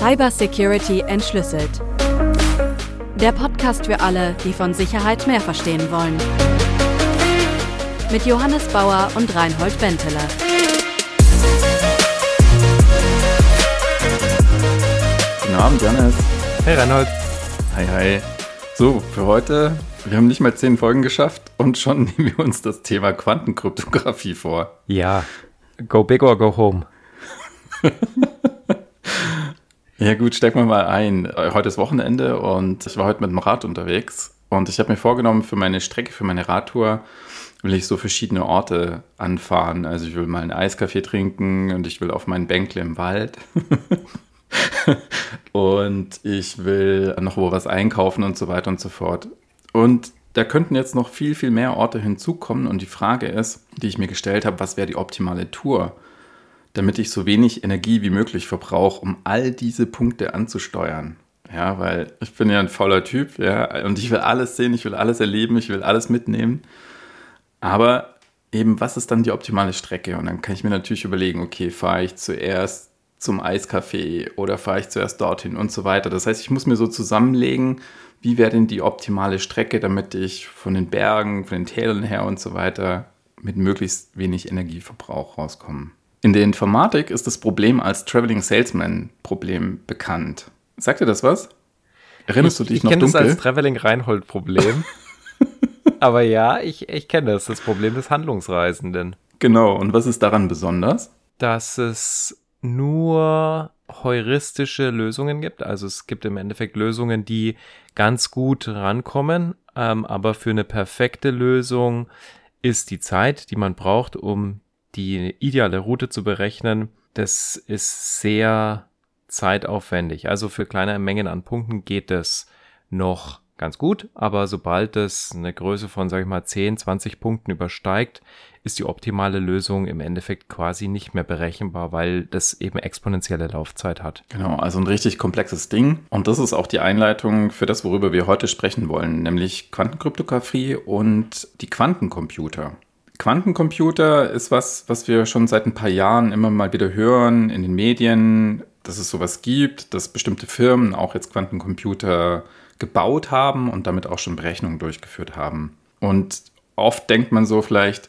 Cybersecurity entschlüsselt. Der Podcast für alle, die von Sicherheit mehr verstehen wollen. Mit Johannes Bauer und Reinhold Benteler. Guten Abend, Janis. Hey Reinhold. Hi, hi. So, für heute, wir haben nicht mal zehn Folgen geschafft und schon nehmen wir uns das Thema Quantenkryptographie vor. Ja, go big or go home. ja gut, stecken wir mal ein. Heute ist Wochenende und ich war heute mit dem Rad unterwegs und ich habe mir vorgenommen, für meine Strecke, für meine Radtour, will ich so verschiedene Orte anfahren. Also ich will mal einen Eiskaffee trinken und ich will auf meinen Bänkle im Wald. und ich will noch wo was einkaufen und so weiter und so fort. Und da könnten jetzt noch viel, viel mehr Orte hinzukommen. Und die Frage ist, die ich mir gestellt habe, was wäre die optimale Tour, damit ich so wenig Energie wie möglich verbrauche, um all diese Punkte anzusteuern. Ja, weil ich bin ja ein fauler Typ, ja, und ich will alles sehen, ich will alles erleben, ich will alles mitnehmen. Aber eben, was ist dann die optimale Strecke? Und dann kann ich mir natürlich überlegen, okay, fahre ich zuerst zum Eiscafé oder fahre ich zuerst dorthin und so weiter. Das heißt, ich muss mir so zusammenlegen, wie wäre denn die optimale Strecke, damit ich von den Bergen, von den Tälern her und so weiter mit möglichst wenig Energieverbrauch rauskomme. In der Informatik ist das Problem als Traveling Salesman Problem bekannt. Sagt dir das was? Erinnerst ich, du dich noch dunkel? Ich kenne das als Traveling Reinhold Problem. Aber ja, ich, ich kenne das, das Problem des Handlungsreisenden. Genau, und was ist daran besonders? Dass es nur heuristische Lösungen gibt. Also es gibt im Endeffekt Lösungen, die ganz gut rankommen, ähm, aber für eine perfekte Lösung ist die Zeit, die man braucht, um die ideale Route zu berechnen, das ist sehr zeitaufwendig. Also für kleine Mengen an Punkten geht es noch ganz gut, aber sobald es eine Größe von, sag ich mal, 10, 20 Punkten übersteigt, ist die optimale Lösung im Endeffekt quasi nicht mehr berechenbar, weil das eben exponentielle Laufzeit hat. Genau, also ein richtig komplexes Ding. Und das ist auch die Einleitung für das, worüber wir heute sprechen wollen, nämlich Quantenkryptographie und die Quantencomputer. Quantencomputer ist was, was wir schon seit ein paar Jahren immer mal wieder hören in den Medien, dass es sowas gibt, dass bestimmte Firmen auch jetzt Quantencomputer gebaut haben und damit auch schon Berechnungen durchgeführt haben. Und oft denkt man so vielleicht,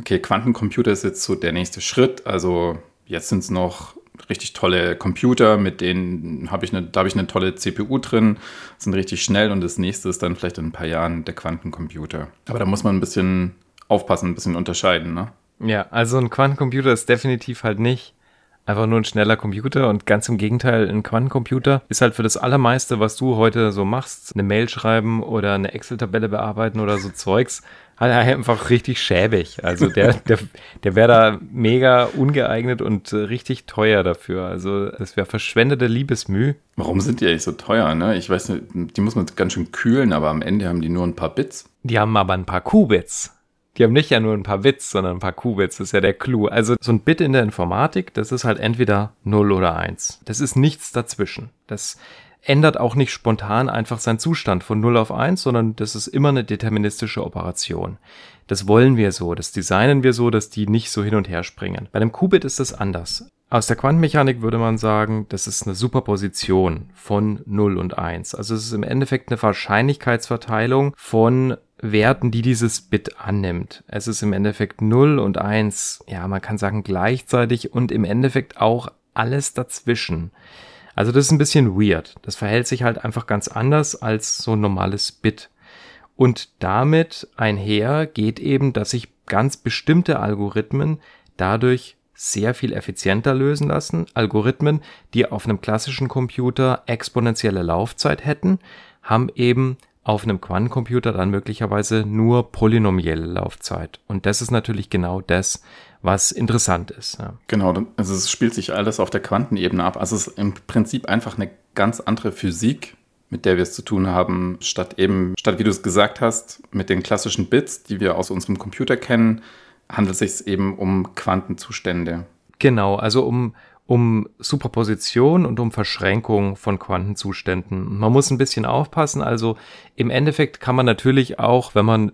okay, Quantencomputer ist jetzt so der nächste Schritt. Also jetzt sind es noch richtig tolle Computer, mit denen habe ich eine, da habe ich eine tolle CPU drin, sind richtig schnell und das nächste ist dann vielleicht in ein paar Jahren der Quantencomputer. Aber da muss man ein bisschen aufpassen, ein bisschen unterscheiden, ne? Ja, also ein Quantencomputer ist definitiv halt nicht einfach nur ein schneller Computer und ganz im Gegenteil, ein Quantencomputer ist halt für das Allermeiste, was du heute so machst, eine Mail schreiben oder eine Excel-Tabelle bearbeiten oder so Zeugs, halt einfach richtig schäbig. Also der, der, der wäre da mega ungeeignet und richtig teuer dafür. Also es wäre verschwendete Liebesmüh. Warum sind die eigentlich so teuer, ne? Ich weiß nicht, die muss man ganz schön kühlen, aber am Ende haben die nur ein paar Bits. Die haben aber ein paar Qubits. Die haben nicht ja nur ein paar Bits, sondern ein paar Qubits. Das ist ja der Clou. Also so ein Bit in der Informatik, das ist halt entweder 0 oder 1. Das ist nichts dazwischen. Das ändert auch nicht spontan einfach seinen Zustand von 0 auf 1, sondern das ist immer eine deterministische Operation. Das wollen wir so, das designen wir so, dass die nicht so hin und her springen. Bei einem Qubit ist das anders. Aus der Quantenmechanik würde man sagen, das ist eine Superposition von 0 und 1. Also es ist im Endeffekt eine Wahrscheinlichkeitsverteilung von Werten, die dieses Bit annimmt. Es ist im Endeffekt 0 und 1, ja, man kann sagen gleichzeitig und im Endeffekt auch alles dazwischen. Also das ist ein bisschen weird. Das verhält sich halt einfach ganz anders als so ein normales Bit. Und damit einher geht eben, dass sich ganz bestimmte Algorithmen dadurch sehr viel effizienter lösen lassen. Algorithmen, die auf einem klassischen Computer exponentielle Laufzeit hätten, haben eben auf einem Quantencomputer dann möglicherweise nur polynomielle Laufzeit. Und das ist natürlich genau das, was interessant ist. Ja. Genau, also es spielt sich alles auf der Quantenebene ab. Also es ist im Prinzip einfach eine ganz andere Physik, mit der wir es zu tun haben, statt eben, statt wie du es gesagt hast, mit den klassischen Bits, die wir aus unserem Computer kennen, handelt es sich eben um Quantenzustände. Genau, also um, um Superposition und um Verschränkung von Quantenzuständen. Man muss ein bisschen aufpassen. Also im Endeffekt kann man natürlich auch, wenn man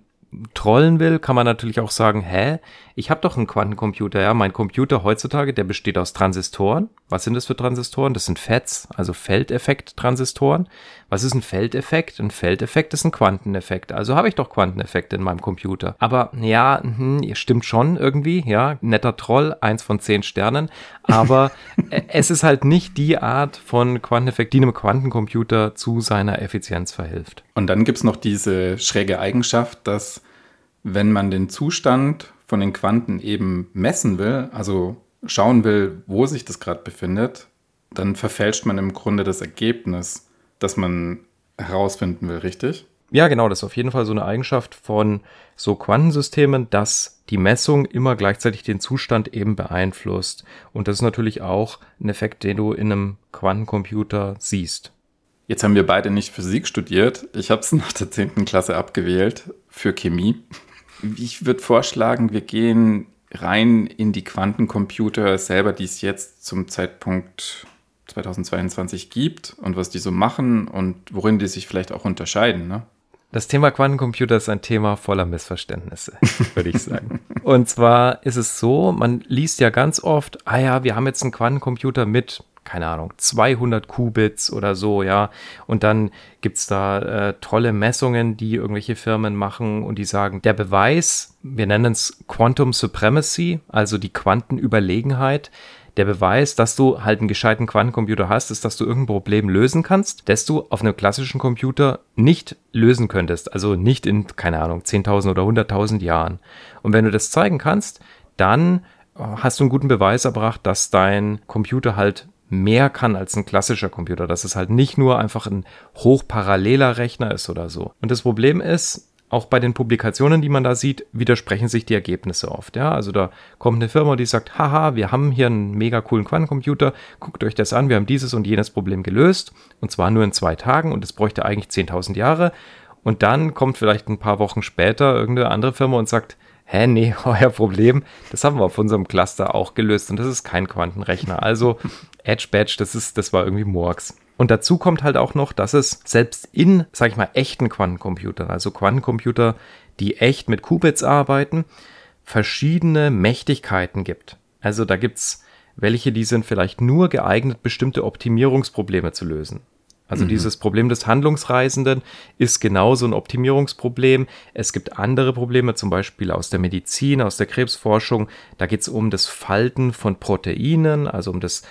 trollen will, kann man natürlich auch sagen, hä, ich habe doch einen Quantencomputer, ja, mein Computer heutzutage, der besteht aus Transistoren, Was sind das für Transistoren? Das sind FETs, also Feldeffekt-Transistoren. Was ist ein Feldeffekt? Ein Feldeffekt ist ein Quanteneffekt. Also habe ich doch Quanteneffekte in meinem Computer. Aber ja, hm, stimmt schon irgendwie, ja, netter Troll, eins von zehn Sternen. Aber es ist halt nicht die Art von Quanteneffekt, die einem Quantencomputer zu seiner Effizienz verhilft. Und dann gibt es noch diese schräge Eigenschaft, dass wenn man den Zustand von den Quanten eben messen will, also schauen will, wo sich das gerade befindet, dann verfälscht man im Grunde das Ergebnis, das man herausfinden will, richtig? Ja, genau, das ist auf jeden Fall so eine Eigenschaft von so Quantensystemen, dass die Messung immer gleichzeitig den Zustand eben beeinflusst. Und das ist natürlich auch ein Effekt, den du in einem Quantencomputer siehst. Jetzt haben wir beide nicht Physik studiert. Ich habe es nach der 10. Klasse abgewählt für Chemie. Ich würde vorschlagen, wir gehen rein in die Quantencomputer selber, die es jetzt zum Zeitpunkt 2022 gibt und was die so machen und worin die sich vielleicht auch unterscheiden. Ne? Das Thema Quantencomputer ist ein Thema voller Missverständnisse, würde ich sagen. Und zwar ist es so, man liest ja ganz oft, ah ja, wir haben jetzt einen Quantencomputer mit keine Ahnung, 200 Qubits oder so, ja. Und dann gibt's da äh, tolle Messungen, die irgendwelche Firmen machen und die sagen, der Beweis, wir nennen es Quantum Supremacy, also die Quantenüberlegenheit, der Beweis, dass du halt einen gescheiten Quantencomputer hast, ist, dass du irgendein Problem lösen kannst, das du auf einem klassischen Computer nicht lösen könntest. Also nicht in, keine Ahnung, 10.000 oder 100.000 Jahren. Und wenn du das zeigen kannst, dann hast du einen guten Beweis erbracht, dass dein Computer halt mehr kann als ein klassischer Computer, dass es halt nicht nur einfach ein hochparalleler Rechner ist oder so. Und das Problem ist, auch bei den Publikationen, die man da sieht, widersprechen sich die Ergebnisse oft. Ja, also da kommt eine Firma, die sagt, haha, wir haben hier einen mega coolen Quantencomputer, guckt euch das an, wir haben dieses und jenes Problem gelöst und zwar nur in zwei Tagen und es bräuchte eigentlich 10.000 Jahre. Und dann kommt vielleicht ein paar Wochen später irgendeine andere Firma und sagt, hä, nee, euer Problem, das haben wir auf unserem Cluster auch gelöst und das ist kein Quantenrechner. Also Edge Badge, das ist, das war irgendwie Murks. Und dazu kommt halt auch noch, dass es selbst in, sag ich mal, echten Quantencomputern, also Quantencomputer, die echt mit Qubits arbeiten, verschiedene Mächtigkeiten gibt. Also da gibt's welche, die sind vielleicht nur geeignet, bestimmte Optimierungsprobleme zu lösen. Also mhm. dieses Problem des Handlungsreisenden ist genauso ein Optimierungsproblem. Es gibt andere Probleme, zum Beispiel aus der Medizin, aus der Krebsforschung. Da geht es um das Falten von Proteinen, also um das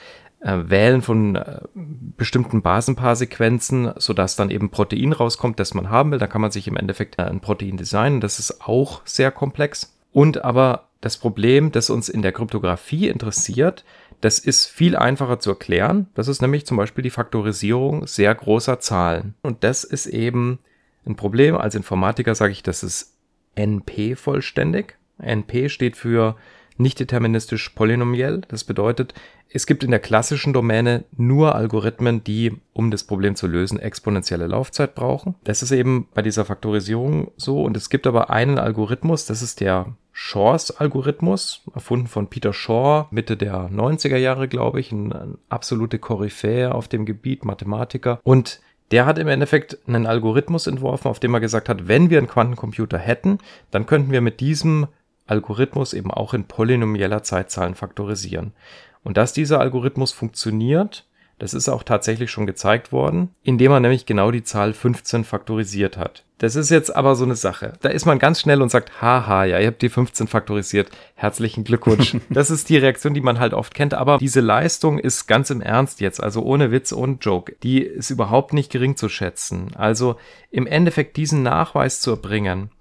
äh, Wählen von äh, bestimmten Basenpaarsequenzen, sodass dann eben Protein rauskommt, das man haben will. Da kann man sich im Endeffekt äh, ein Protein designen. Das ist auch sehr komplex. Und aber das Problem, das uns in der Kryptographie interessiert, das ist viel einfacher zu erklären. Das ist nämlich zum Beispiel die Faktorisierung sehr großer Zahlen. Und das ist eben ein Problem. Als Informatiker sage ich, das ist NP vollständig. NP steht für nicht deterministisch polynomiell. Das bedeutet, es gibt in der klassischen Domäne nur Algorithmen, die, um das Problem zu lösen, exponentielle Laufzeit brauchen. Das ist eben bei dieser Faktorisierung so. Und es gibt aber einen Algorithmus, das ist der Shaw's Algorithmus, erfunden von Peter Shaw, Mitte der 90er Jahre, glaube ich, ein, ein absolute Koryphäe auf dem Gebiet, Mathematiker. Und der hat im Endeffekt einen Algorithmus entworfen, auf dem er gesagt hat, wenn wir einen Quantencomputer hätten, dann könnten wir mit diesem Algorithmus eben auch in polynomieller Zeitzahlen faktorisieren. Und dass dieser Algorithmus funktioniert, das ist auch tatsächlich schon gezeigt worden, indem man nämlich genau die Zahl 15 faktorisiert hat. Das ist jetzt aber so eine Sache. Da ist man ganz schnell und sagt, haha, ja, ihr habt die 15 faktorisiert. Herzlichen Glückwunsch. das ist die Reaktion, die man halt oft kennt. Aber diese Leistung ist ganz im Ernst jetzt, also ohne Witz und Joke. Die ist überhaupt nicht gering zu schätzen. Also im Endeffekt diesen Nachweis zu erbringen,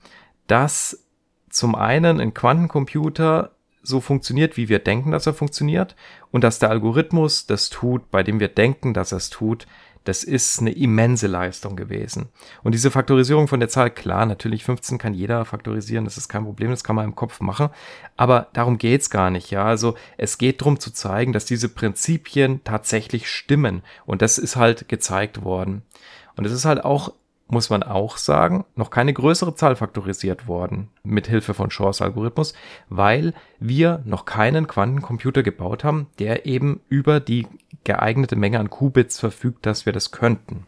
dass zum einen ein Quantencomputer so funktioniert, wie wir denken, dass er funktioniert und dass der Algorithmus das tut, bei dem wir denken, dass er es tut, das ist eine immense Leistung gewesen. Und diese Faktorisierung von der Zahl, klar, natürlich 15 kann jeder faktorisieren, das ist kein Problem, das kann man im Kopf machen, aber darum geht's gar nicht, ja. Also es geht darum zu zeigen, dass diese Prinzipien tatsächlich stimmen und das ist halt gezeigt worden. Und es ist halt auch muss man auch sagen, noch keine größere Zahl faktorisiert worden mit Hilfe von Shors Algorithmus, weil wir noch keinen Quantencomputer gebaut haben, der eben über die geeignete Menge an Qubits verfügt, dass wir das könnten.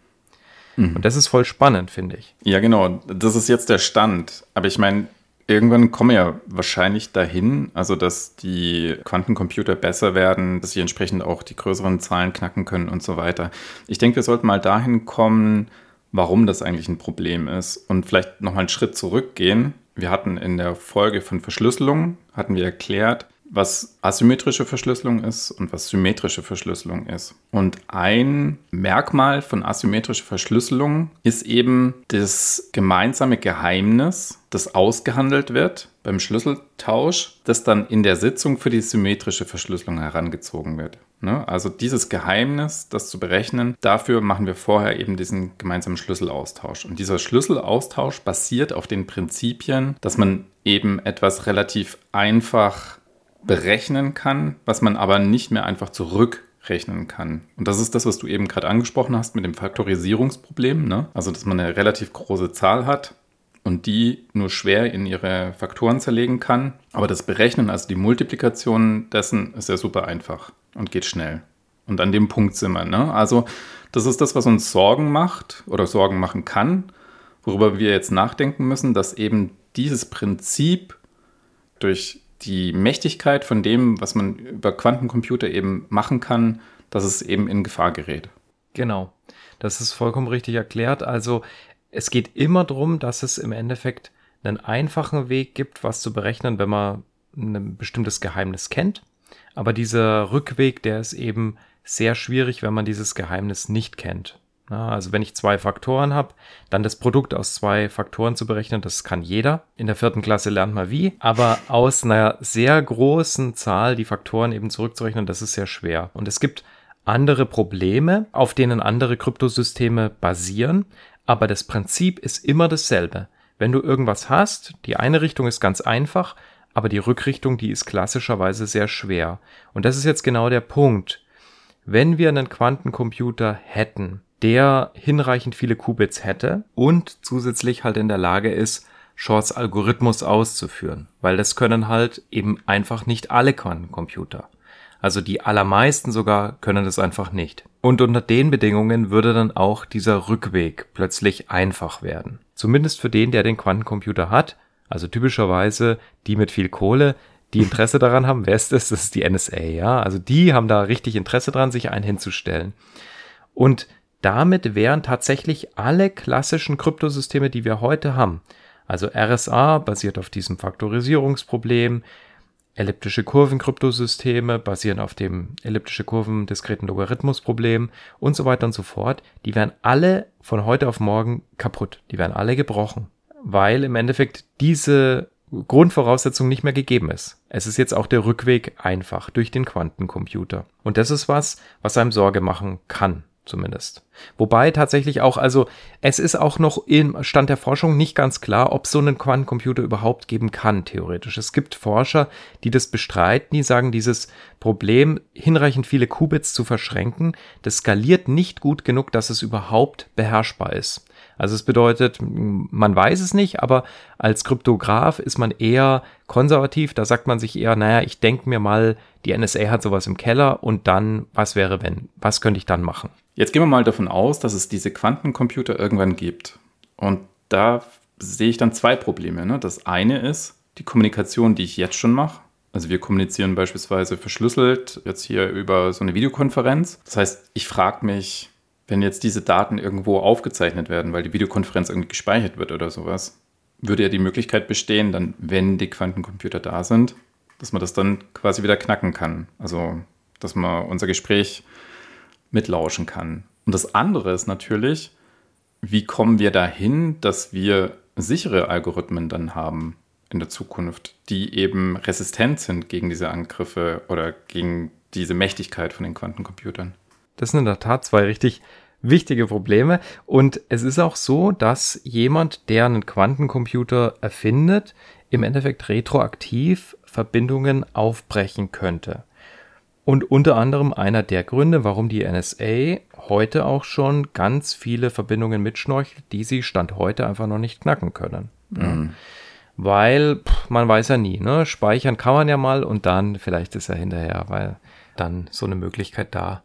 Mhm. Und das ist voll spannend, finde ich. Ja, genau. Das ist jetzt der Stand. Aber ich meine, irgendwann kommen wir ja wahrscheinlich dahin, also dass die Quantencomputer besser werden, dass sie entsprechend auch die größeren Zahlen knacken können und so weiter. Ich denke, wir sollten mal dahin kommen, warum das eigentlich ein Problem ist und vielleicht nochmal einen Schritt zurückgehen. Wir hatten in der Folge von Verschlüsselung, hatten wir erklärt, was asymmetrische Verschlüsselung ist und was symmetrische Verschlüsselung ist. Und ein Merkmal von asymmetrischer Verschlüsselung ist eben das gemeinsame Geheimnis, das ausgehandelt wird beim Schlüsseltausch, das dann in der Sitzung für die symmetrische Verschlüsselung herangezogen wird. Ne? Also dieses Geheimnis, das zu berechnen, dafür machen wir vorher eben diesen gemeinsamen Schlüsselaustausch. Und dieser Schlüsselaustausch basiert auf den Prinzipien, dass man eben etwas relativ einfach berechnen kann, was man aber nicht mehr einfach zurückrechnen kann. Und das ist das, was du eben gerade angesprochen hast mit dem Faktorisierungsproblem. Ne? Also, dass man eine relativ große Zahl hat und die nur schwer in ihre Faktoren zerlegen kann. Aber das Berechnen, also die Multiplikation dessen, ist ja super einfach und geht schnell. Und an dem Punkt sind wir. Ne? Also, das ist das, was uns Sorgen macht oder Sorgen machen kann, worüber wir jetzt nachdenken müssen, dass eben dieses Prinzip durch die Mächtigkeit von dem, was man über Quantencomputer eben machen kann, dass es eben in Gefahr gerät. Genau, das ist vollkommen richtig erklärt. Also es geht immer darum, dass es im Endeffekt einen einfachen Weg gibt, was zu berechnen, wenn man ein bestimmtes Geheimnis kennt. Aber dieser Rückweg, der ist eben sehr schwierig, wenn man dieses Geheimnis nicht kennt. Also wenn ich zwei Faktoren habe, dann das Produkt aus zwei Faktoren zu berechnen, das kann jeder. In der vierten Klasse lernt man wie. Aber aus einer sehr großen Zahl die Faktoren eben zurückzurechnen, das ist sehr schwer. Und es gibt andere Probleme, auf denen andere Kryptosysteme basieren. Aber das Prinzip ist immer dasselbe. Wenn du irgendwas hast, die eine Richtung ist ganz einfach, aber die Rückrichtung, die ist klassischerweise sehr schwer. Und das ist jetzt genau der Punkt. Wenn wir einen Quantencomputer hätten, der hinreichend viele Qubits hätte und zusätzlich halt in der Lage ist, Shorts Algorithmus auszuführen, weil das können halt eben einfach nicht alle Quantencomputer. Also die allermeisten sogar können das einfach nicht. Und unter den Bedingungen würde dann auch dieser Rückweg plötzlich einfach werden. Zumindest für den, der den Quantencomputer hat. Also typischerweise die mit viel Kohle, die Interesse daran haben. Wer ist das? Das ist die NSA, ja. Also die haben da richtig Interesse dran, sich einen hinzustellen. Und damit wären tatsächlich alle klassischen Kryptosysteme, die wir heute haben, also RSA basiert auf diesem Faktorisierungsproblem, elliptische Kurven-Kryptosysteme basieren auf dem elliptische Kurven diskreten Logarithmusproblem und so weiter und so fort, die wären alle von heute auf morgen kaputt, die wären alle gebrochen, weil im Endeffekt diese Grundvoraussetzung nicht mehr gegeben ist. Es ist jetzt auch der Rückweg einfach durch den Quantencomputer. Und das ist was, was einem Sorge machen kann zumindest. Wobei tatsächlich auch, also es ist auch noch im Stand der Forschung nicht ganz klar, ob es so einen Quantencomputer überhaupt geben kann, theoretisch. Es gibt Forscher, die das bestreiten, die sagen, dieses Problem, hinreichend viele Qubits zu verschränken, das skaliert nicht gut genug, dass es überhaupt beherrschbar ist. Also es bedeutet, man weiß es nicht, aber als Kryptograph ist man eher konservativ. Da sagt man sich eher, naja, ich denke mir mal, die NSA hat sowas im Keller und dann, was wäre wenn? Was könnte ich dann machen? Jetzt gehen wir mal davon aus, dass es diese Quantencomputer irgendwann gibt. Und da sehe ich dann zwei Probleme. Ne? Das eine ist die Kommunikation, die ich jetzt schon mache. Also wir kommunizieren beispielsweise verschlüsselt jetzt hier über so eine Videokonferenz. Das heißt, ich frage mich, wenn jetzt diese Daten irgendwo aufgezeichnet werden, weil die Videokonferenz irgendwie gespeichert wird oder sowas, würde ja die Möglichkeit bestehen, dann, wenn die Quantencomputer da sind, dass man das dann quasi wieder knacken kann. Also, dass man unser Gespräch mitlauschen kann. Und das andere ist natürlich, wie kommen wir dahin, dass wir sichere Algorithmen dann haben in der Zukunft, die eben resistent sind gegen diese Angriffe oder gegen diese Mächtigkeit von den Quantencomputern. Das sind in der Tat zwei richtig wichtige Probleme. Und es ist auch so, dass jemand, der einen Quantencomputer erfindet, im Endeffekt retroaktiv Verbindungen aufbrechen könnte. Und unter anderem einer der Gründe, warum die NSA heute auch schon ganz viele Verbindungen mitschnorchelt, die sie Stand heute einfach noch nicht knacken können. Mhm. Weil pff, man weiß ja nie, ne? Speichern kann man ja mal und dann vielleicht ist er hinterher, weil dann so eine Möglichkeit da,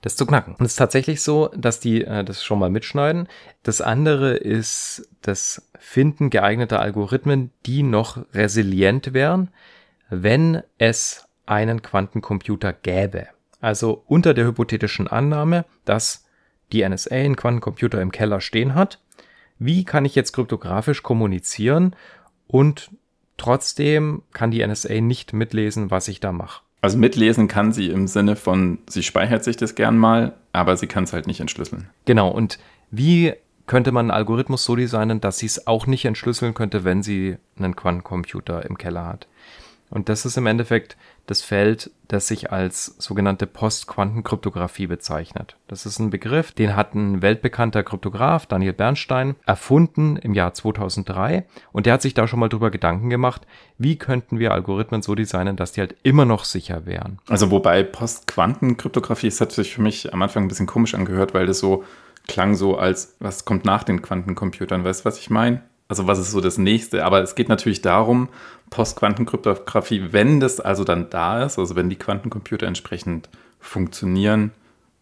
das zu knacken. Und es ist tatsächlich so, dass die äh, das schon mal mitschneiden. Das andere ist das Finden geeigneter Algorithmen, die noch resilient wären, wenn es einen Quantencomputer gäbe. Also unter der hypothetischen Annahme, dass die NSA einen Quantencomputer im Keller stehen hat. Wie kann ich jetzt kryptografisch kommunizieren und trotzdem kann die NSA nicht mitlesen, was ich da mache? Also mitlesen kann sie im Sinne von, sie speichert sich das gern mal, aber sie kann es halt nicht entschlüsseln. Genau, und wie könnte man einen Algorithmus so designen, dass sie es auch nicht entschlüsseln könnte, wenn sie einen Quantencomputer im Keller hat? Und das ist im Endeffekt das Feld, das sich als sogenannte Postquantenkryptographie bezeichnet. Das ist ein Begriff, den hat ein weltbekannter Kryptograph, Daniel Bernstein, erfunden im Jahr 2003 und der hat sich da schon mal drüber Gedanken gemacht, wie könnten wir Algorithmen so designen, dass die halt immer noch sicher wären. Also wobei Postquantenkryptographie, das hat sich für mich am Anfang ein bisschen komisch angehört, weil das so klang so als, was kommt nach den Quantencomputern, weißt du, was ich meine? Also was ist so das nächste? Aber es geht natürlich darum, Postquantenkryptographie, wenn das also dann da ist, also wenn die Quantencomputer entsprechend funktionieren,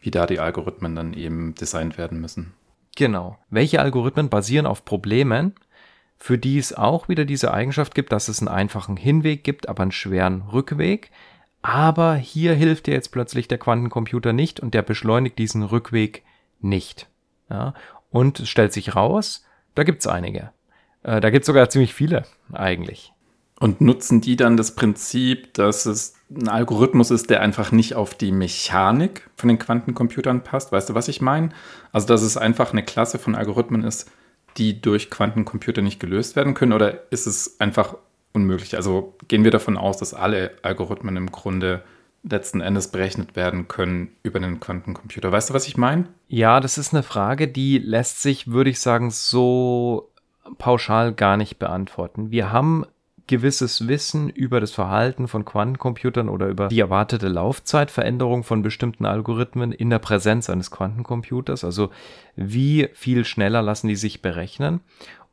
wie da die Algorithmen dann eben designt werden müssen. Genau. Welche Algorithmen basieren auf Problemen, für die es auch wieder diese Eigenschaft gibt, dass es einen einfachen Hinweg gibt, aber einen schweren Rückweg. Aber hier hilft dir jetzt plötzlich der Quantencomputer nicht und der beschleunigt diesen Rückweg nicht. Ja, und es stellt sich raus, da gibt es einige. Äh, da gibt es sogar ziemlich viele eigentlich. Und nutzen die dann das Prinzip, dass es ein Algorithmus ist, der einfach nicht auf die Mechanik von den Quantencomputern passt? Weißt du, was ich meine? Also, dass es einfach eine Klasse von Algorithmen ist, die durch Quantencomputer nicht gelöst werden können? Oder ist es einfach unmöglich? Also gehen wir davon aus, dass alle Algorithmen im Grunde letzten Endes berechnet werden können über einen Quantencomputer. Weißt du, was ich meine? Ja, das ist eine Frage, die lässt sich, würde ich sagen, so pauschal gar nicht beantworten. Wir haben gewisses Wissen über das Verhalten von Quantencomputern oder über die erwartete Laufzeitveränderung von bestimmten Algorithmen in der Präsenz eines Quantencomputers. Also wie viel schneller lassen die sich berechnen.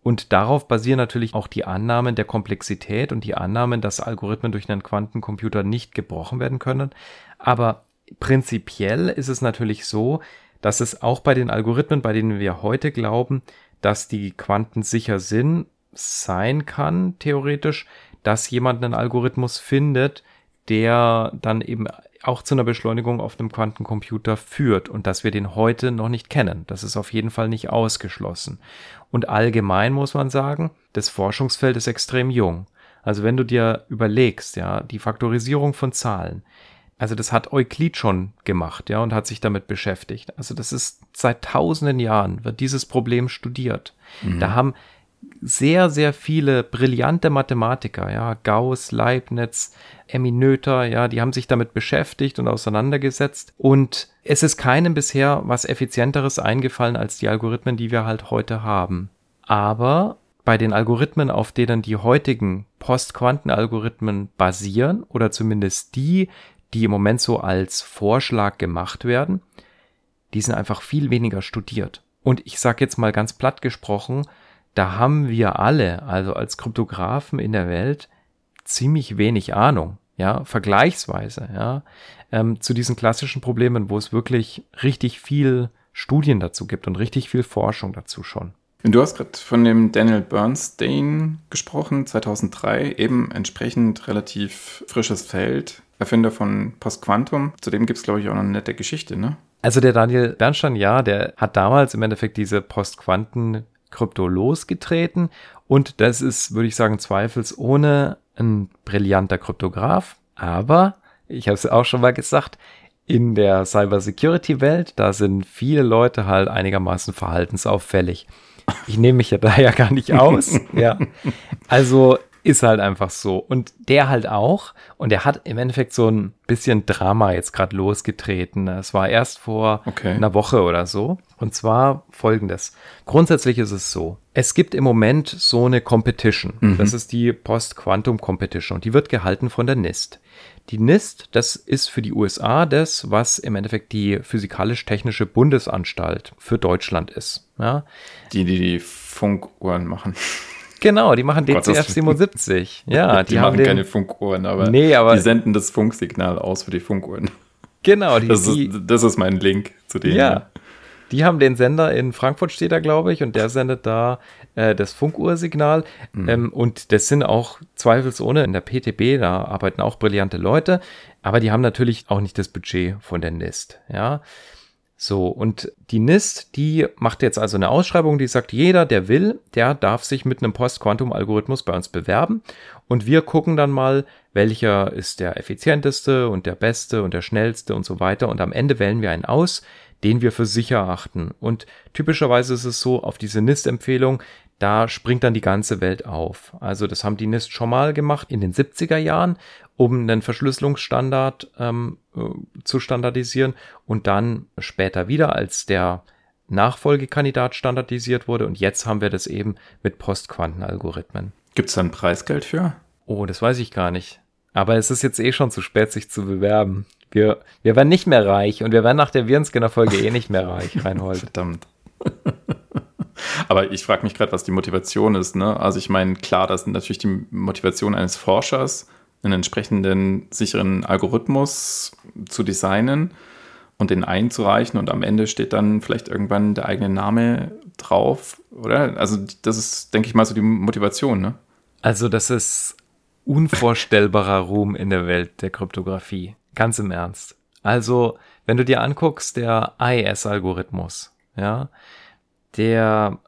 Und darauf basieren natürlich auch die Annahmen der Komplexität und die Annahmen, dass Algorithmen durch einen Quantencomputer nicht gebrochen werden können. Aber prinzipiell ist es natürlich so, dass es auch bei den Algorithmen, bei denen wir heute glauben, dass die Quanten sicher sind, sein kann, theoretisch, dass jemand einen Algorithmus findet, der dann eben auch zu einer Beschleunigung auf einem Quantencomputer führt und dass wir den heute noch nicht kennen. Das ist auf jeden Fall nicht ausgeschlossen. Und allgemein muss man sagen, das Forschungsfeld ist extrem jung. Also wenn du dir überlegst, ja, die Faktorisierung von Zahlen, also das hat Euklid schon gemacht, ja, und hat sich damit beschäftigt. Also das ist seit tausenden Jahren wird dieses Problem studiert. Mhm. Da haben sehr, sehr viele brillante Mathematiker, ja, Gauss, Leibniz, Emmy Noether, ja, die haben sich damit beschäftigt und auseinandergesetzt. Und es ist keinem bisher was Effizienteres eingefallen als die Algorithmen, die wir halt heute haben. Aber bei den Algorithmen, auf denen die heutigen Postquantenalgorithmen basieren, oder zumindest die, die im Moment so als Vorschlag gemacht werden, die sind einfach viel weniger studiert. Und ich sage jetzt mal ganz platt gesprochen, da haben wir alle, also als Kryptografen in der Welt, ziemlich wenig Ahnung, ja, vergleichsweise, ja, ähm, zu diesen klassischen Problemen, wo es wirklich richtig viel Studien dazu gibt und richtig viel Forschung dazu schon. Du hast gerade von dem Daniel Bernstein gesprochen, 2003, eben entsprechend relativ frisches Feld. Erfinder von Postquantum. Zudem gibt es, glaube ich, auch noch eine nette Geschichte, ne? Also der Daniel Bernstein, ja, der hat damals im Endeffekt diese Postquanten-Krypto losgetreten und das ist, würde ich sagen, zweifelsohne ein brillanter Kryptograph. Aber, ich habe es auch schon mal gesagt, in der Cybersecurity-Welt, da sind viele Leute halt einigermaßen verhaltensauffällig. Ich nehme mich ja da ja gar nicht aus. ja. Also ist halt einfach so. Und der halt auch. Und der hat im Endeffekt so ein bisschen Drama jetzt gerade losgetreten. Es war erst vor okay. einer Woche oder so. Und zwar folgendes. Grundsätzlich ist es so. Es gibt im Moment so eine Competition. Mhm. Das ist die Post-Quantum Competition. Und die wird gehalten von der NIST. Die NIST, das ist für die USA das, was im Endeffekt die Physikalisch-Technische Bundesanstalt für Deutschland ist. Ja? Die, die die Funkuhren machen. Genau, die machen DCF 77. Ja, die, die machen den, keine Funkuhren, aber, nee, aber die senden das Funksignal aus für die Funkuhren. Genau, die, Das die, ist, das ist mein Link zu denen. Ja. Die haben den Sender in Frankfurt steht da, glaube ich, und der sendet da äh, das Funkuhrsignal. Ähm, und das sind auch zweifelsohne in der PTB, da arbeiten auch brillante Leute, aber die haben natürlich auch nicht das Budget von der NIST. Ja. So, und die NIST, die macht jetzt also eine Ausschreibung, die sagt, jeder, der will, der darf sich mit einem Post-Quantum-Algorithmus bei uns bewerben. Und wir gucken dann mal, welcher ist der effizienteste und der beste und der schnellste und so weiter. Und am Ende wählen wir einen aus, den wir für sicher achten. Und typischerweise ist es so, auf diese NIST-Empfehlung, da springt dann die ganze Welt auf. Also das haben die NIST schon mal gemacht in den 70er Jahren, um einen Verschlüsselungsstandard ähm, äh, zu standardisieren und dann später wieder, als der Nachfolgekandidat standardisiert wurde. Und jetzt haben wir das eben mit Postquantenalgorithmen. Gibt es da ein Preisgeld für? Oh, das weiß ich gar nicht. Aber es ist jetzt eh schon zu spät, sich zu bewerben. Wir, wir werden nicht mehr reich und wir werden nach der Virenscanner-Folge eh nicht mehr reich, Reinhold. Verdammt. Aber ich frage mich gerade, was die Motivation ist. Ne? Also ich meine, klar, das ist natürlich die Motivation eines Forschers, einen entsprechenden sicheren Algorithmus zu designen und den einzureichen und am Ende steht dann vielleicht irgendwann der eigene Name drauf, oder? Also das ist, denke ich mal, so die Motivation, ne? Also das ist unvorstellbarer Ruhm in der Welt der Kryptographie. Ganz im Ernst. Also, wenn du dir anguckst, der AES-Algorithmus, ja, der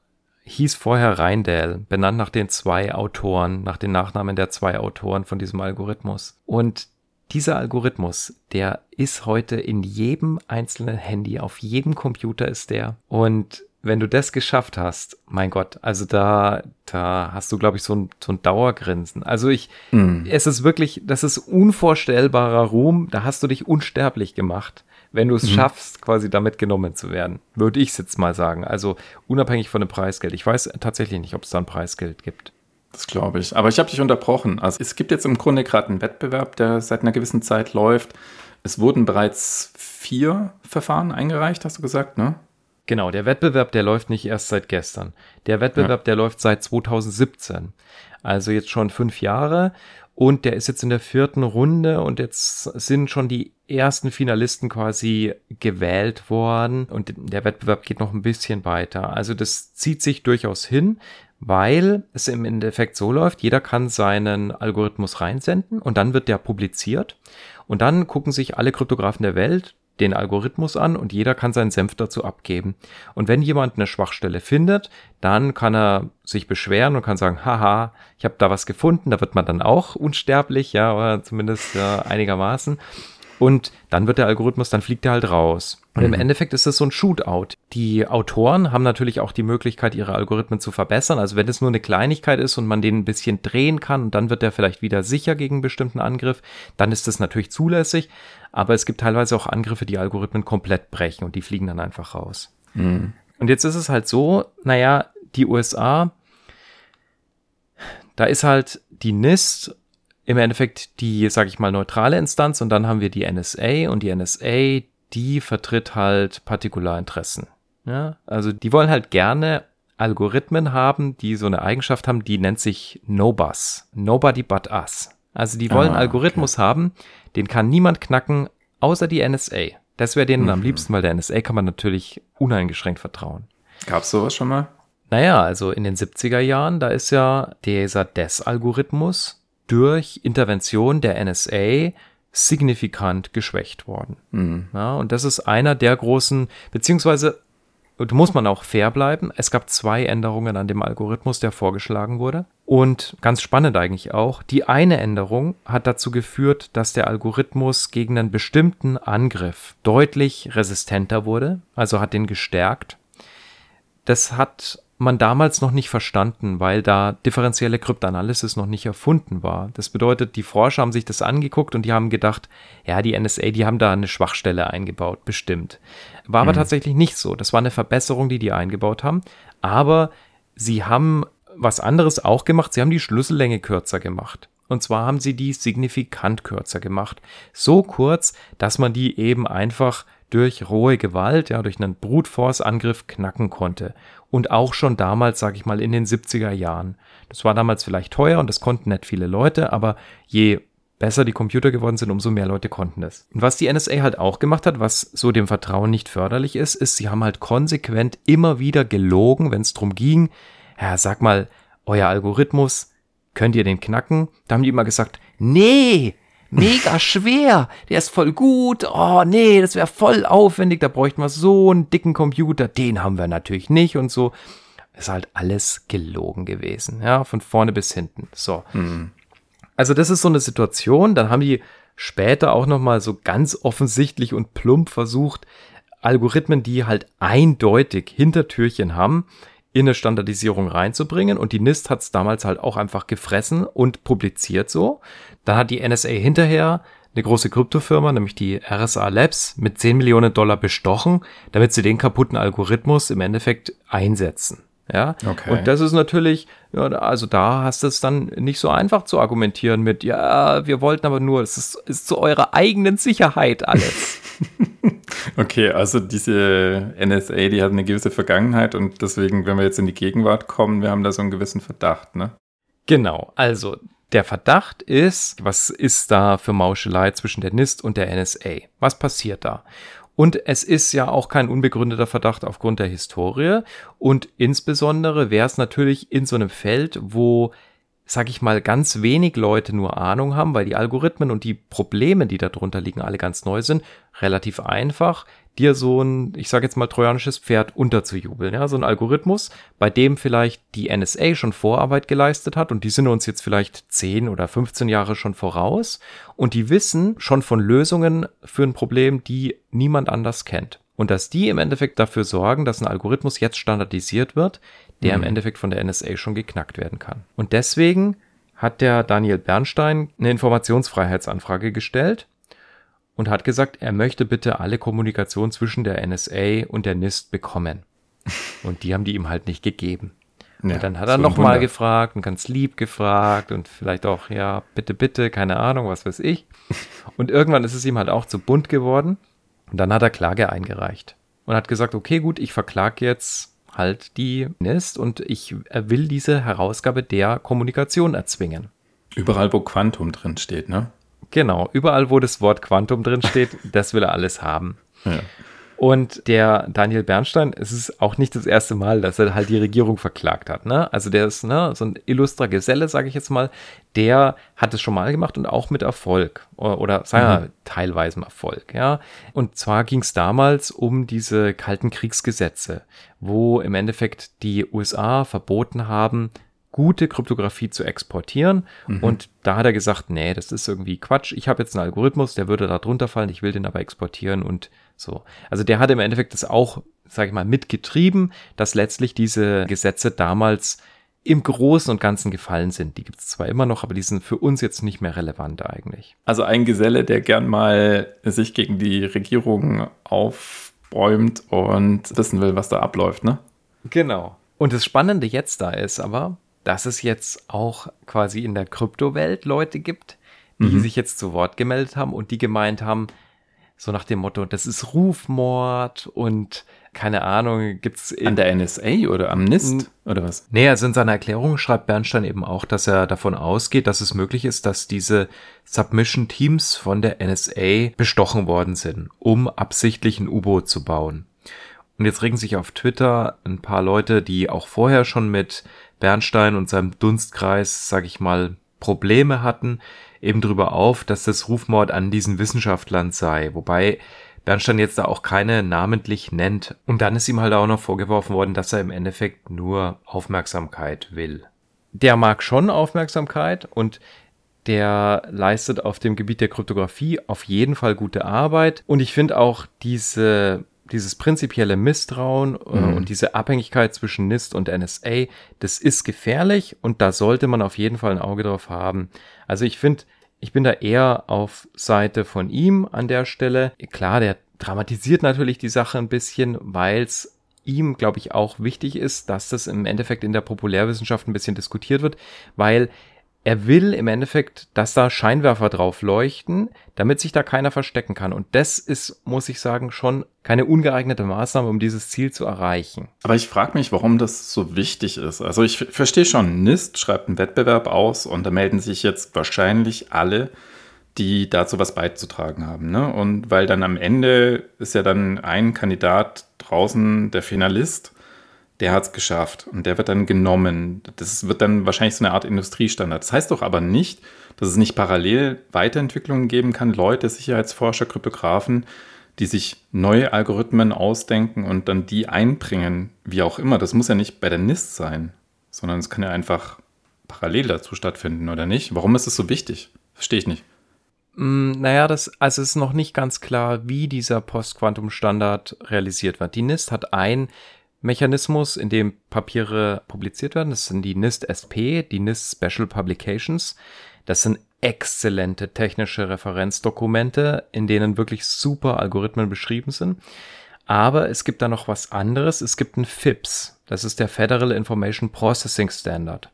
hieß vorher Reindale, benannt nach den zwei Autoren, nach den Nachnamen der zwei Autoren von diesem Algorithmus. Und dieser Algorithmus, der ist heute in jedem einzelnen Handy, auf jedem Computer ist der. Und wenn du das geschafft hast, mein Gott, also da, da hast du, glaube ich, so ein, so ein Dauergrinsen. Also ich, Mm. es ist wirklich, das ist unvorstellbarer Ruhm, da hast du dich unsterblich gemacht, wenn du es schaffst, quasi damit genommen zu werden. Würde ich es jetzt mal sagen. Also unabhängig von dem Preisgeld. Ich weiß tatsächlich nicht, ob es da ein Preisgeld gibt. Das glaube ich. Aber ich habe dich unterbrochen. Also es gibt jetzt im Grunde gerade einen Wettbewerb, der seit einer gewissen Zeit läuft. Es wurden bereits vier Verfahren eingereicht, hast du gesagt, ne? Genau, der Wettbewerb, der läuft nicht erst seit gestern. Der Wettbewerb, der läuft seit 2017. Also jetzt schon fünf Jahre. Und der ist jetzt in der vierten Runde und jetzt sind schon die ersten Finalisten quasi gewählt worden. Und der Wettbewerb geht noch ein bisschen weiter. Also das zieht sich durchaus hin, weil es im Endeffekt so läuft, jeder kann seinen Algorithmus reinsenden und dann wird der publiziert. Und dann gucken sich alle Kryptografen der Welt den Algorithmus an und jeder kann seinen Senf dazu abgeben. Und wenn jemand eine Schwachstelle findet, dann kann er sich beschweren und kann sagen, haha, ich habe da was gefunden, da wird man dann auch unsterblich, ja, oder zumindest ja, einigermaßen. Und dann wird der Algorithmus, dann fliegt er halt raus. Und im Endeffekt ist es so ein Shootout. Die Autoren haben natürlich auch die Möglichkeit, ihre Algorithmen zu verbessern. Also wenn es nur eine Kleinigkeit ist und man den ein bisschen drehen kann und dann wird er vielleicht wieder sicher gegen einen bestimmten Angriff, dann ist das natürlich zulässig. Aber es gibt teilweise auch Angriffe, die Algorithmen komplett brechen und die fliegen dann einfach raus. Und jetzt ist es halt so, naja, die USA, da ist halt die NIST im Endeffekt die, sag ich mal, neutrale Instanz und dann haben wir die NSA und die NSA, die vertritt halt Partikularinteressen. Ja, also die wollen halt gerne Algorithmen haben, die so eine Eigenschaft haben, die nennt sich NoBus. Nobody but us. Also die wollen Ah, Algorithmus haben, den kann niemand knacken, außer die NSA. Das wäre denen am liebsten, weil der NSA kann man natürlich uneingeschränkt vertrauen. Gab es sowas schon mal? Naja, also in den 70er Jahren, da ist ja dieser DES-Algorithmus durch Intervention der NSA signifikant geschwächt worden. Mhm. Ja, und das ist einer der großen, beziehungsweise, muss man auch fair bleiben, es gab zwei Änderungen an dem Algorithmus, der vorgeschlagen wurde. Und ganz spannend eigentlich auch, die eine Änderung hat dazu geführt, dass der Algorithmus gegen einen bestimmten Angriff deutlich resistenter wurde, also hat den gestärkt. Das hat man damals noch nicht verstanden, weil da differenzielle Kryptanalysis noch nicht erfunden war. Das bedeutet, die Forscher haben sich das angeguckt und die haben gedacht, ja, die NSA, die haben da eine Schwachstelle eingebaut, bestimmt. War aber tatsächlich nicht so. Das war eine Verbesserung, die die eingebaut haben. Aber sie haben was anderes auch gemacht. Sie haben die Schlüssellänge kürzer gemacht. Und zwar haben sie die signifikant kürzer gemacht. So kurz, dass man die eben einfach durch rohe Gewalt, ja, durch einen Brute Force Angriff knacken konnte. Und auch schon damals, sage ich mal, in den 70er Jahren. Das war damals vielleicht teuer und das konnten nicht viele Leute, aber je besser die Computer geworden sind, umso mehr Leute konnten es. Und was die NSA halt auch gemacht hat, was so dem Vertrauen nicht förderlich ist, ist, sie haben halt konsequent immer wieder gelogen, wenn es darum ging, ja, sag mal, euer Algorithmus, könnt ihr den knacken? Da haben die immer gesagt, nee, mega schwer, der ist voll gut, oh nee, das wäre voll aufwendig, da bräuchten wir so einen dicken Computer, den haben wir natürlich nicht und so. Ist halt alles gelogen gewesen, ja, von vorne bis hinten. So. Mhm. Also das ist so eine Situation, dann haben die später auch nochmal so ganz offensichtlich und plump versucht, Algorithmen, die halt eindeutig Hintertürchen haben, in eine Standardisierung reinzubringen. Und die NIST hat es damals halt auch einfach gefressen und publiziert so. Dann hat die NSA hinterher eine große Kryptofirma, nämlich die RSA Labs, mit 10 Millionen Dollar bestochen, damit sie den kaputten Algorithmus im Endeffekt einsetzen. Ja, okay. und das ist natürlich, ja, also da hast du es dann nicht so einfach zu argumentieren mit, ja, wir wollten aber nur, es ist, ist zu eurer eigenen Sicherheit alles. okay, also diese NSA, die hat eine gewisse Vergangenheit und deswegen, wenn wir jetzt in die Gegenwart kommen, wir haben da so einen gewissen Verdacht, ne? Genau, also der Verdacht ist, was ist da für Mauschelei zwischen der NIST und der NSA? Was passiert da? Und es ist ja auch kein unbegründeter Verdacht aufgrund der Historie. Und insbesondere wäre es natürlich in so einem Feld, wo, sag ich mal, ganz wenig Leute nur Ahnung haben, weil die Algorithmen und die Probleme, die darunter liegen, alle ganz neu sind, relativ einfach dir so ein, ich sage jetzt mal, trojanisches Pferd unterzujubeln. Ja, so ein Algorithmus, bei dem vielleicht die NSA schon Vorarbeit geleistet hat und die sind uns jetzt vielleicht 10 oder 15 Jahre schon voraus und die wissen schon von Lösungen für ein Problem, die niemand anders kennt. Und dass die im Endeffekt dafür sorgen, dass ein Algorithmus jetzt standardisiert wird, der mhm. im Endeffekt von der NSA schon geknackt werden kann. Und deswegen hat der Daniel Bernstein eine Informationsfreiheitsanfrage gestellt und hat gesagt, er möchte bitte alle Kommunikation zwischen der NSA und der NIST bekommen. Und die haben die ihm halt nicht gegeben. Ja, und dann hat er nochmal gefragt und ganz lieb gefragt und vielleicht auch, ja, bitte, bitte, keine Ahnung, was weiß ich. Und irgendwann ist es ihm halt auch zu bunt geworden. Und dann hat er Klage eingereicht und hat gesagt, okay, gut, ich verklage jetzt halt die NIST und ich will diese Herausgabe der Kommunikation erzwingen. Überall, wo Quantum drin steht, ne? Genau, überall, wo das Wort Quantum drin steht, das will er alles haben. Ja. Und der Daniel Bernstein, es ist auch nicht das erste Mal, dass er halt die Regierung verklagt hat. Ne? Also der ist ne, so ein illustrer Geselle, sage ich jetzt mal. Der hat es schon mal gemacht und auch mit Erfolg oder, sagen wir mhm. teilweise Erfolg. Ja, und zwar ging es damals um diese kalten Kriegsgesetze, wo im Endeffekt die USA verboten haben, gute Kryptographie zu exportieren. Mhm. Und da hat er gesagt, nee, das ist irgendwie Quatsch. Ich habe jetzt einen Algorithmus, der würde da drunter fallen, ich will den aber exportieren und so. Also der hat im Endeffekt das auch, sage ich mal, mitgetrieben, dass letztlich diese Gesetze damals im Großen und Ganzen gefallen sind. Die gibt es zwar immer noch, aber die sind für uns jetzt nicht mehr relevant eigentlich. Also ein Geselle, der gern mal sich gegen die Regierung aufbäumt und wissen will, was da abläuft, ne? Genau. Und das Spannende jetzt da ist aber, dass es jetzt auch quasi in der Kryptowelt Leute gibt, die mhm. sich jetzt zu Wort gemeldet haben und die gemeint haben, so nach dem Motto, das ist Rufmord und keine Ahnung, gibt's an der NSA oder am NIST oder was? Nee, also in seiner Erklärung schreibt Bernstein eben auch, dass er davon ausgeht, dass es möglich ist, dass diese Submission Teams von der NSA bestochen worden sind, um absichtlich ein U-Boot zu bauen. Und jetzt regen sich auf Twitter ein paar Leute, die auch vorher schon mit Bernstein und seinem Dunstkreis, sag ich mal, Probleme hatten, eben darüber auf, dass das Rufmord an diesen Wissenschaftlern sei, wobei Bernstein jetzt da auch keine namentlich nennt. Und dann ist ihm halt auch noch vorgeworfen worden, dass er im Endeffekt nur Aufmerksamkeit will. Der mag schon Aufmerksamkeit und der leistet auf dem Gebiet der Kryptographie auf jeden Fall gute Arbeit. Und ich finde auch diese dieses prinzipielle Misstrauen äh, mhm. und diese Abhängigkeit zwischen NIST und NSA, das ist gefährlich und da sollte man auf jeden Fall ein Auge drauf haben. Also ich finde, ich bin da eher auf Seite von ihm an der Stelle. Klar, der dramatisiert natürlich die Sache ein bisschen, weil es ihm, glaube ich, auch wichtig ist, dass das im Endeffekt in der Populärwissenschaft ein bisschen diskutiert wird, weil er will im Endeffekt, dass da Scheinwerfer drauf leuchten, damit sich da keiner verstecken kann. Und das ist, muss ich sagen, schon keine ungeeignete Maßnahme, um dieses Ziel zu erreichen. Aber ich frage mich, warum das so wichtig ist. Also ich verstehe schon, NIST schreibt einen Wettbewerb aus und da melden sich jetzt wahrscheinlich alle die dazu was beizutragen haben. Ne? Und weil dann am Ende ist ja dann ein Kandidat draußen, der Finalist, der hat es geschafft und der wird dann genommen. Das wird dann wahrscheinlich so eine Art Industriestandard. Das heißt doch aber nicht, dass es nicht parallel Weiterentwicklungen geben kann, Leute, Sicherheitsforscher, Kryptografen, die sich neue Algorithmen ausdenken und dann die einbringen, wie auch immer. Das muss ja nicht bei der NIST sein, sondern es kann ja einfach parallel dazu stattfinden, oder nicht? Warum ist es so wichtig? Verstehe ich nicht. Mm, naja, das, also es ist noch nicht ganz klar, wie dieser Post-Quantum-Standard realisiert wird. Die NIST hat ein Mechanismus, in dem Papiere publiziert werden. Das sind die NIST SP, die NIST Special Publications. Das sind exzellente technische Referenzdokumente, in denen wirklich super Algorithmen beschrieben sind. Aber es gibt da noch was anderes. Es gibt ein FIPS. Das ist der Federal Information Processing Standard.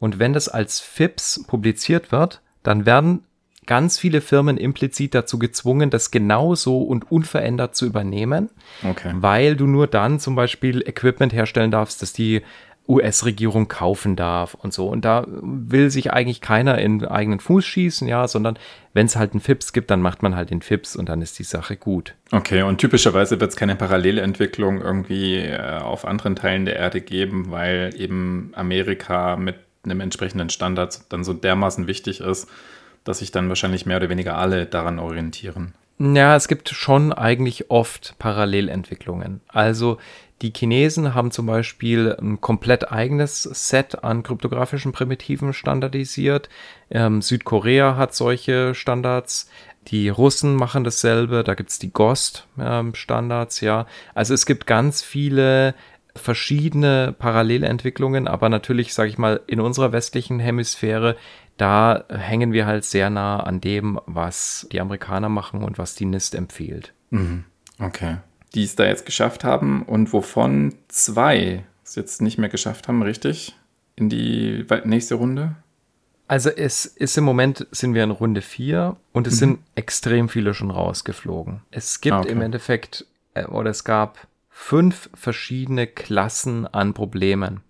Und wenn das als FIPS publiziert wird, dann werden ganz viele Firmen implizit dazu gezwungen, das genauso und unverändert zu übernehmen, okay. weil du nur dann zum Beispiel Equipment herstellen darfst, das die US-Regierung kaufen darf und so. Und da will sich eigentlich keiner in eigenen Fuß schießen, ja, sondern wenn es halt einen FIPS gibt, dann macht man halt den FIPS und dann ist die Sache gut. Okay, und typischerweise wird es keine Parallelentwicklung irgendwie äh, auf anderen Teilen der Erde geben, weil eben Amerika mit einem entsprechenden Standard dann so dermaßen wichtig ist, dass sich dann wahrscheinlich mehr oder weniger alle daran orientieren. Ja, es gibt schon eigentlich oft Parallelentwicklungen. Also die Chinesen haben zum Beispiel ein komplett eigenes Set an kryptografischen Primitiven standardisiert. Ähm, Südkorea hat solche Standards. Die Russen machen dasselbe. Da gibt's die GOST-Standards, ähm, ja. Also es gibt ganz viele verschiedene Parallelentwicklungen, aber natürlich, sage ich mal, in unserer westlichen Hemisphäre da hängen wir halt sehr nah an dem, was die Amerikaner machen und was die NIST empfiehlt. Mhm. Okay. Die es da jetzt geschafft haben und wovon zwei es jetzt nicht mehr geschafft haben, richtig? In die nächste Runde? Also es ist im Moment sind wir in Runde 4 und es mhm. sind extrem viele schon rausgeflogen. Es gibt ah, okay. im Endeffekt, äh, oder es gab fünf verschiedene Klassen an Problemen,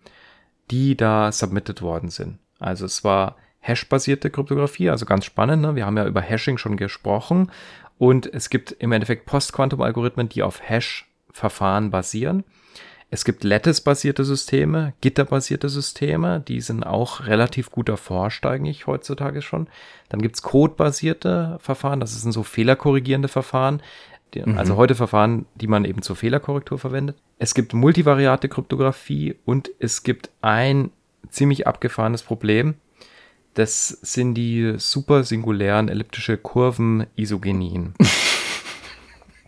die da submitted worden sind. Also es war Hash-basierte Kryptographie, also ganz spannend. Ne? Wir haben ja über Hashing schon gesprochen und es gibt im Endeffekt Post-Quantum-Algorithmen, die auf Hash-Verfahren basieren. Es gibt Lattice-basierte Systeme, Gitter-basierte Systeme, die sind auch relativ gut erforscht eigentlich heutzutage schon. Dann gibt's Code-basierte Verfahren, das sind so fehlerkorrigierende Verfahren, die, mhm. also heute Verfahren, die man eben zur Fehlerkorrektur verwendet. Es gibt multivariate Kryptographie und es gibt ein ziemlich abgefahrenes Problem, das sind die super singulären elliptische Kurven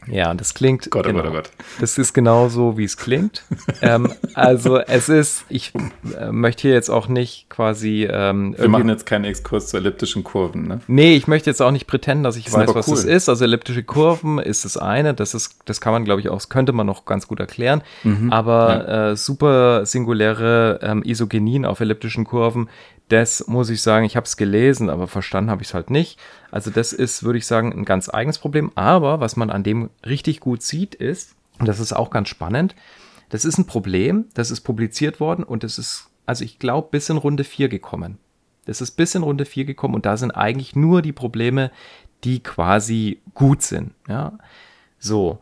Ja, das klingt. Gott, genau, oh Gott, oh Gott. Das ist genau so, wie es klingt. ähm, also es ist, ich äh, möchte hier jetzt auch nicht quasi. Ähm, Wir machen jetzt keinen Exkurs zu elliptischen Kurven, ne? Nee, ich möchte jetzt auch nicht pretenden, dass ich weiß, was cool. das ist. Also elliptische Kurven ist das eine, das ist, das kann man, glaube ich, auch, das könnte man noch ganz gut erklären. Mhm, Aber ja. äh, super singuläre ähm, Isogenien auf elliptischen Kurven, das muss ich sagen, ich habe es gelesen, aber verstanden habe ich es halt nicht. Also das ist, würde ich sagen, ein ganz eigenes Problem. Aber was man an dem richtig gut sieht, ist, und das ist auch ganz spannend, das ist ein Problem, das ist publiziert worden und das ist, also ich glaube, bis in Runde 4 gekommen. Das ist bis in Runde 4 gekommen und da sind eigentlich nur die Probleme, die quasi gut sind. Ja, so.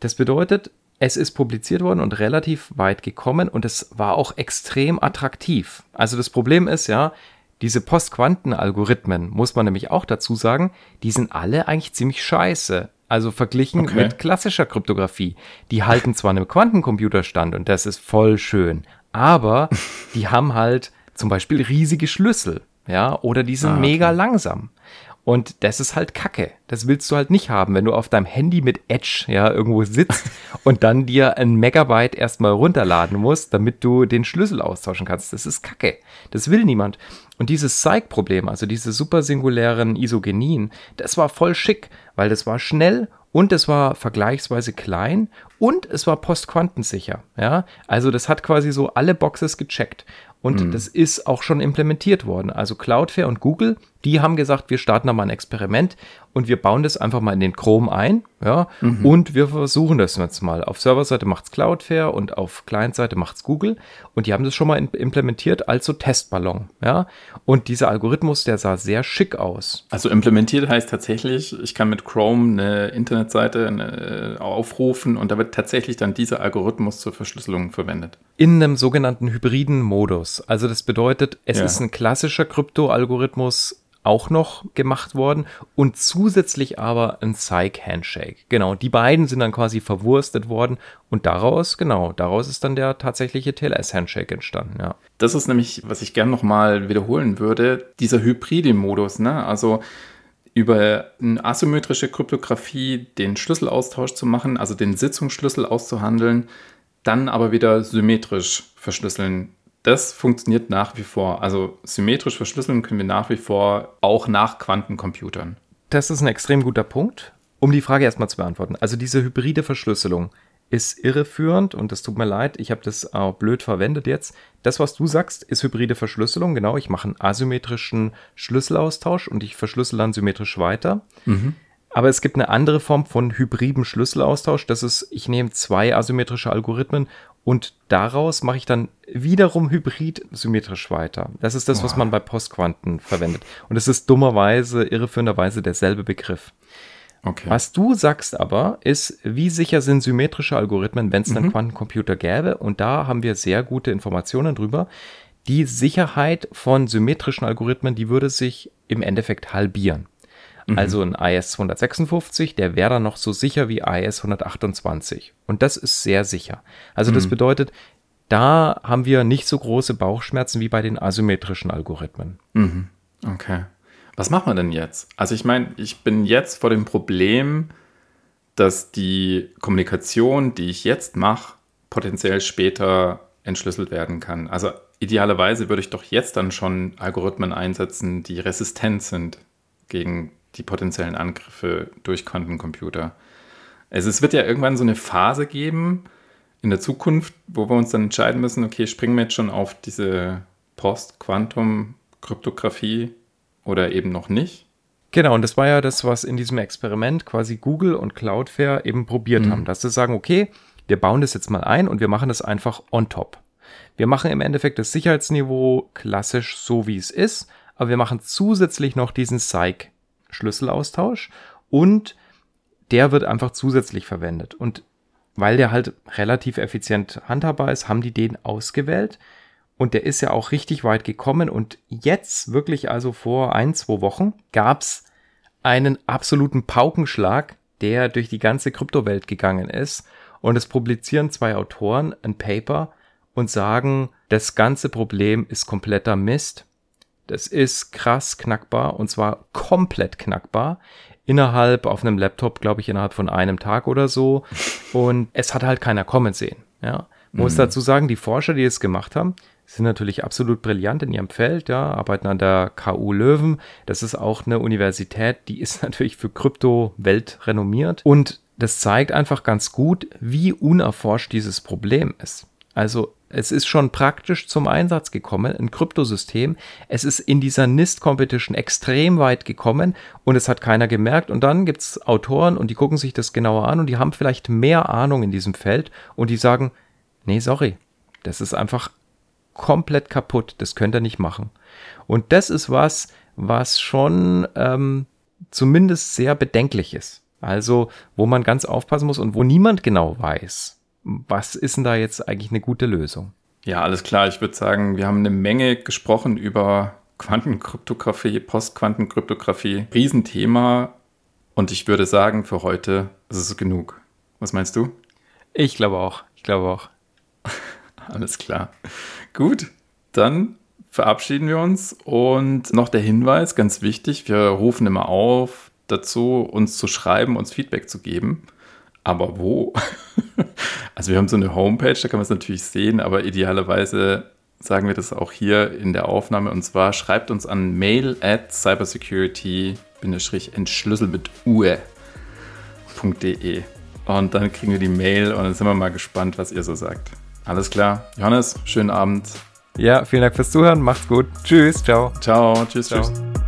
Das bedeutet, es ist publiziert worden und relativ weit gekommen und es war auch extrem attraktiv. Also das Problem ist ja, diese Postquanten-Algorithmen, muss man nämlich auch dazu sagen, die sind alle eigentlich ziemlich scheiße. Also verglichen okay. mit klassischer Kryptographie. Die halten zwar einem Quantencomputer stand und das ist voll schön, aber die haben halt zum Beispiel riesige Schlüssel, ja, oder die sind ah, okay. mega langsam. Und das ist halt Kacke. Das willst du halt nicht haben, wenn du auf deinem Handy mit Edge ja irgendwo sitzt und dann dir ein Megabyte erstmal runterladen musst, damit du den Schlüssel austauschen kannst. Das ist Kacke. Das will niemand. Und dieses Psych-Problem, also diese supersingulären Isogenien, das war voll schick, weil das war schnell und es war vergleichsweise klein und es war postquantensicher. Ja, also das hat quasi so alle Boxes gecheckt. Und mhm. das ist auch schon implementiert worden. Also Cloudflare und Google, die haben gesagt, wir starten da mal ein Experiment und wir bauen das einfach mal in den Chrome ein. Ja, mhm. und wir versuchen das jetzt mal. Auf Serverseite macht's Cloudflare und auf Client-Seite macht's Google. Und die haben das schon mal implementiert als so Testballon. Ja, und dieser Algorithmus, der sah sehr schick aus. Also implementiert heißt tatsächlich, ich kann mit Chrome eine Internetseite eine, äh, aufrufen und da wird tatsächlich dann dieser Algorithmus zur Verschlüsselung verwendet. In einem sogenannten hybriden Modus. Also das bedeutet, es ja. ist ein klassischer Krypto-Algorithmus auch noch gemacht worden und zusätzlich aber ein Psych-Handshake. Genau, die beiden sind dann quasi verwurstet worden und daraus, genau, daraus ist dann der tatsächliche TLS-Handshake entstanden, ja. Das ist nämlich, was ich gerne nochmal wiederholen würde, dieser hybride Modus, ne? Also über eine asymmetrische Kryptographie den Schlüsselaustausch zu machen, also den Sitzungsschlüssel auszuhandeln, dann aber wieder symmetrisch verschlüsseln das funktioniert nach wie vor. Also symmetrisch verschlüsseln können wir nach wie vor auch nach Quantencomputern. Das ist ein extrem guter Punkt. Um die Frage erstmal zu beantworten. Also diese hybride Verschlüsselung ist irreführend und das tut mir leid, ich habe das auch blöd verwendet jetzt. Das, was du sagst, ist hybride Verschlüsselung. Genau, ich mache einen asymmetrischen Schlüsselaustausch und ich verschlüssel dann symmetrisch weiter. Mhm. Aber es gibt eine andere Form von hybriden Schlüsselaustausch. Das ist, ich nehme zwei asymmetrische Algorithmen und daraus mache ich dann wiederum hybrid symmetrisch weiter. Das ist das, was man bei Postquanten verwendet. Und es ist dummerweise, irreführenderweise derselbe Begriff. Okay. Was du sagst aber, ist, wie sicher sind symmetrische Algorithmen, wenn es einen mhm. Quantencomputer gäbe? Und da haben wir sehr gute Informationen drüber. Die Sicherheit von symmetrischen Algorithmen, die würde sich im Endeffekt halbieren. Mhm. Also ein IS 256, der wäre dann noch so sicher wie IS 128. Und das ist sehr sicher. Also mhm. das bedeutet, da haben wir nicht so große Bauchschmerzen wie bei den asymmetrischen Algorithmen. Mhm. Okay. Was machen wir denn jetzt? Also ich meine, ich bin jetzt vor dem Problem, dass die Kommunikation, die ich jetzt mache, potenziell später entschlüsselt werden kann. Also idealerweise würde ich doch jetzt dann schon Algorithmen einsetzen, die resistent sind gegen die potenziellen Angriffe durch Quantencomputer. Also es wird ja irgendwann so eine Phase geben in der Zukunft, wo wir uns dann entscheiden müssen, okay, springen wir jetzt schon auf diese Post-Quantum-Kryptographie oder eben noch nicht. Genau, und das war ja das, was in diesem Experiment quasi Google und Cloudflare eben probiert mhm. haben, dass sie sagen, okay, wir bauen das jetzt mal ein und wir machen das einfach on top. Wir machen im Endeffekt das Sicherheitsniveau klassisch so, wie es ist, aber wir machen zusätzlich noch diesen Psych Schlüsselaustausch und der wird einfach zusätzlich verwendet. Und weil der halt relativ effizient handhabbar ist, haben die den ausgewählt. Und der ist ja auch richtig weit gekommen. Und jetzt, wirklich also vor ein, zwei Wochen, gab's einen absoluten Paukenschlag, der durch die ganze Kryptowelt gegangen ist. Und es publizieren zwei Autoren ein Paper und sagen, das ganze Problem ist kompletter Mist. Das ist krass knackbar und zwar komplett knackbar. Innerhalb auf einem Laptop, glaube ich, innerhalb von einem Tag oder so. Und es hat halt keiner kommen sehen. Ja. Muss mhm. dazu sagen, die Forscher, die es gemacht haben, sind natürlich absolut brillant in ihrem Feld, ja, arbeiten an der KU Löwen. Das ist auch eine Universität, die ist natürlich für Krypto weltrenommiert. Und das zeigt einfach ganz gut, wie unerforscht dieses Problem ist. Also es ist schon praktisch zum Einsatz gekommen, ein Kryptosystem. Es ist in dieser NIST-Competition extrem weit gekommen und es hat keiner gemerkt. Und dann gibt es Autoren und die gucken sich das genauer an und die haben vielleicht mehr Ahnung in diesem Feld und die sagen, nee, sorry, das ist einfach komplett kaputt, das könnt ihr nicht machen. Und das ist was, was schon ähm, zumindest sehr bedenklich ist. Also, wo man ganz aufpassen muss und wo niemand genau weiß, was ist denn da jetzt eigentlich eine gute Lösung? Ja, alles klar. Ich würde sagen, wir haben eine Menge gesprochen über Quantenkryptographie, Postquantenkryptographie. Riesenthema. Und ich würde sagen, für heute ist es genug. Was meinst du? Ich glaube auch. Ich glaube auch. alles klar. Gut, dann verabschieden wir uns. Und noch der Hinweis, ganz wichtig, wir rufen immer auf dazu, uns zu schreiben, uns Feedback zu geben. Aber wo? also wir haben so eine Homepage, da kann man es natürlich sehen, aber idealerweise sagen wir das auch hier in der Aufnahme. Und zwar schreibt uns an mail at cybersecurity-entschlüssel mit ue.de. und dann kriegen wir die Mail und dann sind wir mal gespannt, was ihr so sagt. Alles klar. Johannes, schönen Abend. Ja, vielen Dank fürs Zuhören. Macht's gut. Tschüss. Ciao. Ciao. Tschüss. Ciao. Tschüss.